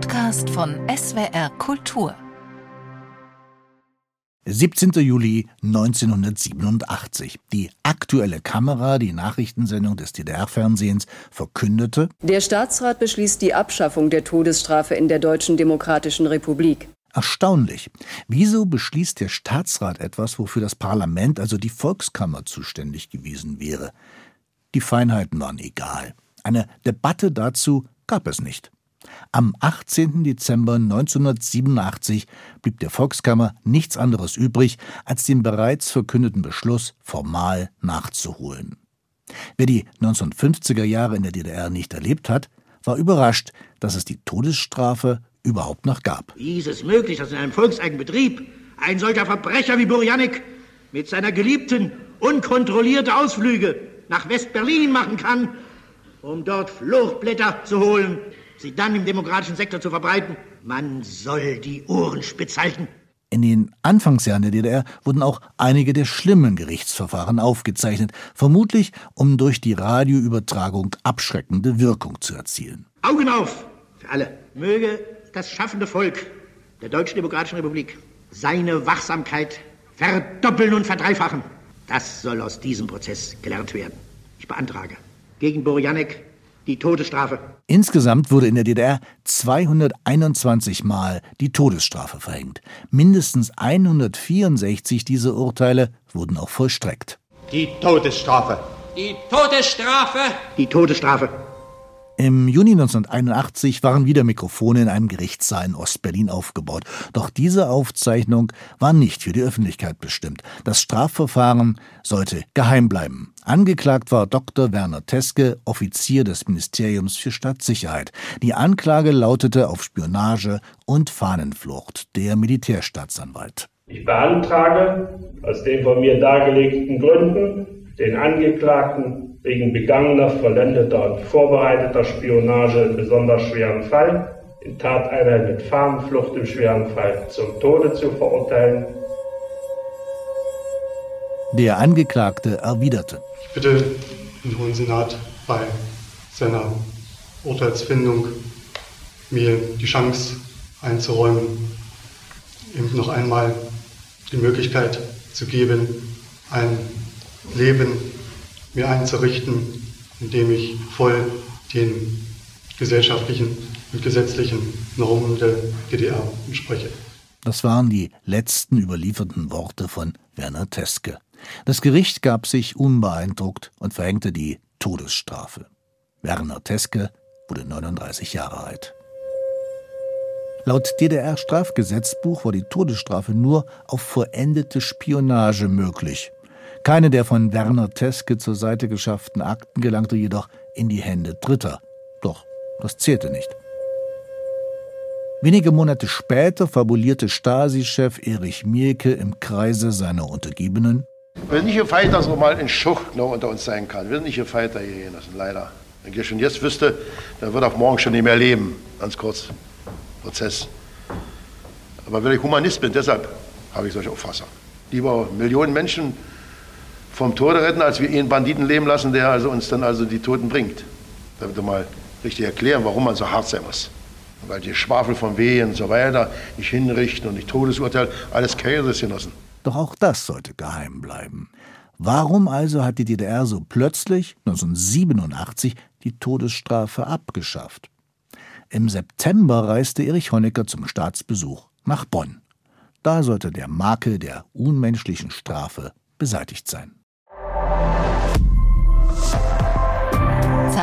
Podcast von SWR Kultur. 17. Juli 1987. Die aktuelle Kamera, die Nachrichtensendung des DDR-Fernsehens, verkündete, Der Staatsrat beschließt die Abschaffung der Todesstrafe in der Deutschen Demokratischen Republik. Erstaunlich. Wieso beschließt der Staatsrat etwas, wofür das Parlament, also die Volkskammer, zuständig gewesen wäre? Die Feinheiten waren egal. Eine Debatte dazu gab es nicht. Am 18. Dezember 1987 blieb der Volkskammer nichts anderes übrig, als den bereits verkündeten Beschluss formal nachzuholen. Wer die 1950er Jahre in der DDR nicht erlebt hat, war überrascht, dass es die Todesstrafe überhaupt noch gab. Wie ist es möglich, dass in einem volkseigenen Betrieb ein solcher Verbrecher wie Burjanik mit seiner Geliebten unkontrollierte Ausflüge nach West-Berlin machen kann, um dort Fluchtblätter zu holen, sie dann im demokratischen Sektor zu verbreiten? Man soll die Ohren spitz halten. In den Anfangsjahren der DDR wurden auch einige der schlimmen Gerichtsverfahren aufgezeichnet, vermutlich um durch die Radioübertragung abschreckende Wirkung zu erzielen. Augen auf für alle. Möge das schaffende Volk der Deutschen Demokratischen Republik seine Wachsamkeit verdoppeln und verdreifachen. Das soll aus diesem Prozess gelernt werden. Ich beantrage gegen Borjanek die Todesstrafe. Insgesamt wurde in der DDR 221 Mal die Todesstrafe verhängt. Mindestens 164 dieser Urteile wurden auch vollstreckt. Die Todesstrafe. Die Todesstrafe. Die Todesstrafe. Im Juni 1981 waren wieder Mikrofone in einem Gerichtssaal in Ostberlin aufgebaut. Doch diese Aufzeichnung war nicht für die Öffentlichkeit bestimmt. Das Strafverfahren sollte geheim bleiben. Angeklagt war Dr. Werner Teske, Offizier des Ministeriums für Staatssicherheit. Die Anklage lautete auf Spionage und Fahnenflucht, der Militärstaatsanwalt. Ich beantrage aus den von mir dargelegten Gründen den Angeklagten wegen begangener, vollendeter und vorbereiteter Spionage im besonders schweren Fall, in Tateinheit mit Fahnenflucht im schweren Fall zum Tode zu verurteilen. Der Angeklagte erwiderte. Ich bitte den Hohen Senat bei seiner Urteilsfindung mir die Chance einzuräumen, ihm noch einmal die Möglichkeit zu geben, ein Leben mir einzurichten, indem ich voll den gesellschaftlichen und gesetzlichen Normen der DDR entspreche. Das waren die letzten überlieferten Worte von Werner Teske. Das Gericht gab sich unbeeindruckt und verhängte die Todesstrafe. Werner Teske wurde 39 Jahre alt. Laut DDR-Strafgesetzbuch war die Todesstrafe nur auf vollendete Spionage möglich. Keine der von Werner Teske zur Seite geschafften Akten gelangte jedoch in die Hände Dritter. Doch das zählte nicht. Wenige Monate später fabulierte Stasi-Chef Erich Mielke im Kreise seiner Untergebenen. Wir sind nicht gefeit, dass er mal ein Schucht noch unter uns sein kann. Wir sind nicht gefeit, hier das leider. Wenn ich schon jetzt wüsste, dann würde auch morgen schon nicht mehr leben. Ganz kurz. Prozess. Aber weil ich Humanist bin, deshalb habe ich solche Auffassung. Lieber Millionen Menschen vom Tode retten, als wir ihn Banditen leben lassen, der also uns dann also die Toten bringt. Damit wir mal richtig erklären, warum man so hart sein muss. Weil die Schwafel von Wehen und so weiter nicht hinrichten und nicht Todesurteil, alles Käsesgenossen. Doch auch das sollte geheim bleiben. Warum also hat die DDR so plötzlich 1987 die Todesstrafe abgeschafft? Im September reiste Erich Honecker zum Staatsbesuch nach Bonn. Da sollte der Makel der unmenschlichen Strafe beseitigt sein.